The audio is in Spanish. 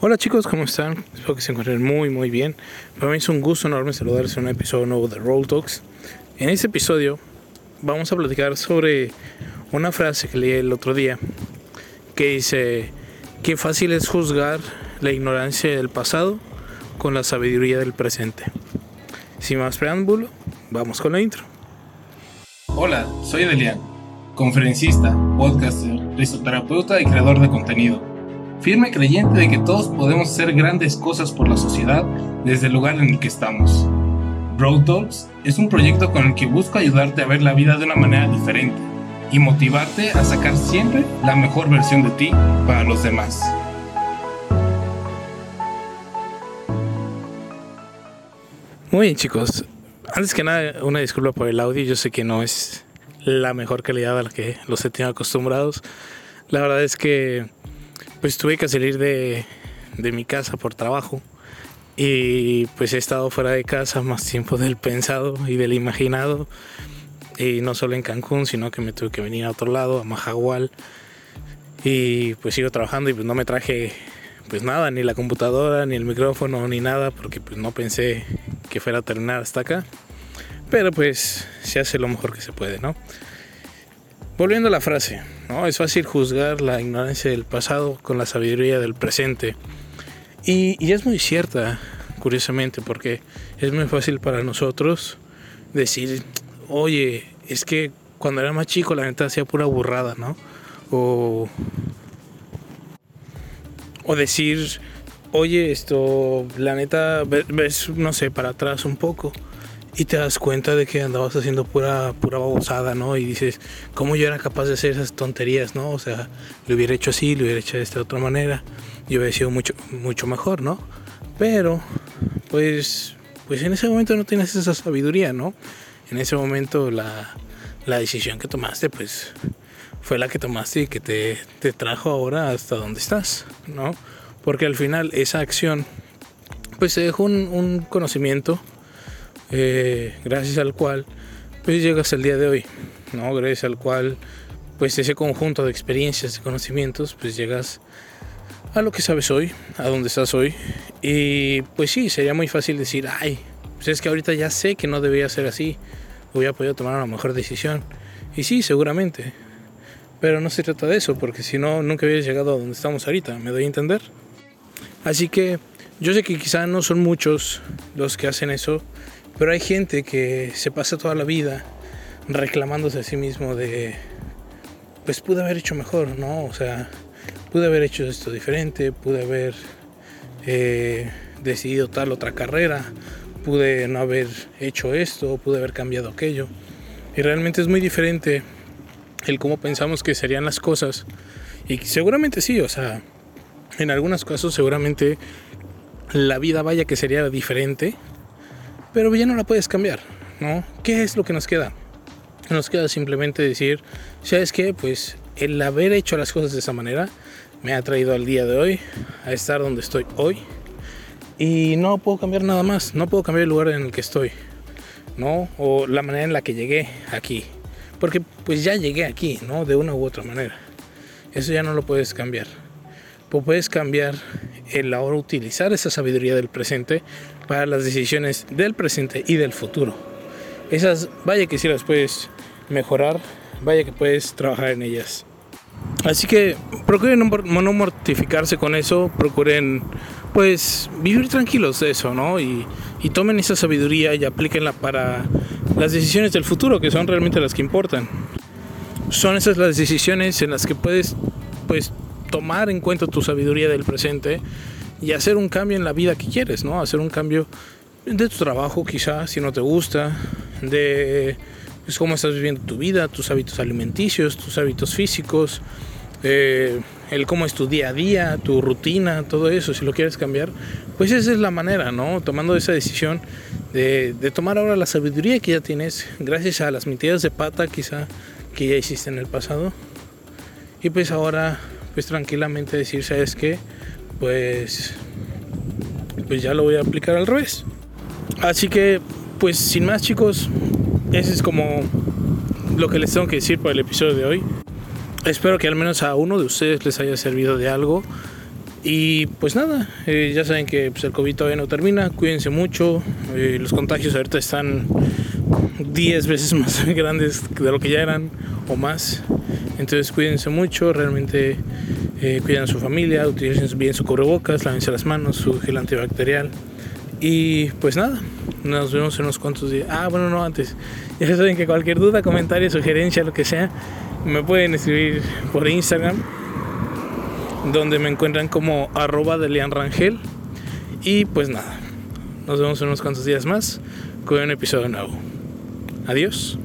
Hola chicos, ¿cómo están? Espero que se encuentren muy muy bien. Para mí es un gusto enorme saludarles en un episodio nuevo de Roll Talks. En este episodio vamos a platicar sobre una frase que leí el otro día que dice que fácil es juzgar la ignorancia del pasado con la sabiduría del presente. Sin más preámbulo, vamos con la intro. Hola, soy Delian, conferencista, podcaster, risoterapeuta y creador de contenido firme creyente de que todos podemos hacer grandes cosas por la sociedad desde el lugar en el que estamos. Road Talks es un proyecto con el que busco ayudarte a ver la vida de una manera diferente y motivarte a sacar siempre la mejor versión de ti para los demás. Muy bien chicos, antes que nada una disculpa por el audio, yo sé que no es la mejor calidad a la que los he tenido acostumbrados. La verdad es que pues tuve que salir de, mi casa por trabajo y pues he estado fuera de casa más tiempo del pensado y del imaginado. Y no solo en Cancún sino que me tuve que venir a otro lado a Majagual y pues sigo trabajando y pues no me traje pues nada ni la computadora ni el micrófono ni nada porque pues no pensé que fuera a terminar hasta acá. Pero pues se hace lo mejor que se puede no volviendo a la frase ¿no? Es fácil juzgar la ignorancia del pasado con la sabiduría del presente. Y, es muy cierta, curiosamente, porque es muy fácil para nosotros decir, oye, es que cuando era más chico la neta hacía pura burrada, ¿no? O, o decir, oye, esto, la neta, ves, no sé, para atrás un poco y te das cuenta de que andabas haciendo pura, pura babosada, ¿no? Y dices, ¿cómo yo era capaz de hacer esas tonterías, ¿no? O sea, lo hubiera hecho así, lo hubiera hecho de esta otra manera, yo hubiera sido mucho, mucho mejor, ¿no? Pero, pues, pues en ese momento no tienes esa sabiduría, ¿no? En ese momento la, la decisión que tomaste, pues, fue la que tomaste y que te, te trajo ahora hasta donde estás, ¿no? Porque al final esa acción, pues, te dejó un, un conocimiento, eh, gracias al cual pues llegas al día de hoy, ¿no? Gracias al cual pues ese conjunto de experiencias, de conocimientos, pues llegas a lo que sabes hoy, a donde estás hoy. Y pues sí, sería muy fácil decir, ay, pues es que ahorita ya sé que no debería ser así, hubiera podido tomar una mejor decisión. Y sí, seguramente. Pero no se trata de eso, porque si no, nunca hubieras llegado a donde estamos ahorita, ¿me doy a entender? Así que yo sé que quizá no son muchos los que hacen eso, pero hay gente que se pasa toda la vida reclamándose a sí mismo de, pues pude haber hecho mejor, ¿no? O sea, pude haber hecho esto diferente, pude haber eh, decidido tal otra carrera, pude no haber hecho esto, pude haber cambiado aquello. Y realmente es muy diferente el cómo pensamos que serían las cosas. Y seguramente sí, o sea, en algunos casos seguramente la vida vaya que sería diferente pero ya no la puedes cambiar, ¿no? ¿Qué es lo que nos queda? Nos queda simplemente decir, ¿sabes qué? Pues el haber hecho las cosas de esa manera me ha traído al día de hoy, a estar donde estoy hoy. Y no puedo cambiar nada más, no puedo cambiar el lugar en el que estoy, ¿no? O la manera en la que llegué aquí. Porque pues ya llegué aquí, ¿no? De una u otra manera. Eso ya no lo puedes cambiar. Pues puedes cambiar el ahora utilizar esa sabiduría del presente para las decisiones del presente y del futuro. Esas, vaya que si las puedes mejorar, vaya que puedes trabajar en ellas. Así que procuren no, mortificarse con eso, procuren pues vivir tranquilos de eso, ¿no? Y, y tomen esa sabiduría y aplíquenla para las decisiones del futuro, que son realmente las que importan. Son esas las decisiones en las que puedes pues tomar en cuenta tu sabiduría del presente y hacer un cambio en la vida que quieres, ¿no? Hacer un cambio de tu trabajo quizás, si no te gusta, de pues, cómo estás viviendo tu vida, tus hábitos alimenticios, tus hábitos físicos, eh, el cómo es tu día a día, tu rutina, todo eso, si lo quieres cambiar, pues esa es la manera, ¿no? Tomando esa decisión de, de tomar ahora la sabiduría que ya tienes, gracias a las metidas de pata quizá que ya hiciste en el pasado, y pues ahora pues tranquilamente decir, ¿sabes qué? Pues, pues ya lo voy a aplicar al revés. Así que, pues sin más chicos, ese es como lo que les tengo que decir por el episodio de hoy. Espero que al menos a uno de ustedes les haya servido de algo. Y pues nada, eh, ya saben que pues, el COVID todavía no termina, cuídense mucho, eh, los contagios ahorita están 10 veces más grandes de lo que ya eran o más, entonces cuídense mucho, realmente eh, cuiden a su familia, utilicen bien su cubrebocas, lávense las manos, su gel antibacterial y pues nada, nos vemos en unos cuantos días. Ah, bueno, no antes, ya saben que cualquier duda, comentario, sugerencia, lo que sea, me pueden escribir por Instagram donde me encuentran como arroba de Lean Rangel. Y pues nada, nos vemos en unos cuantos días más con un episodio nuevo. Adiós.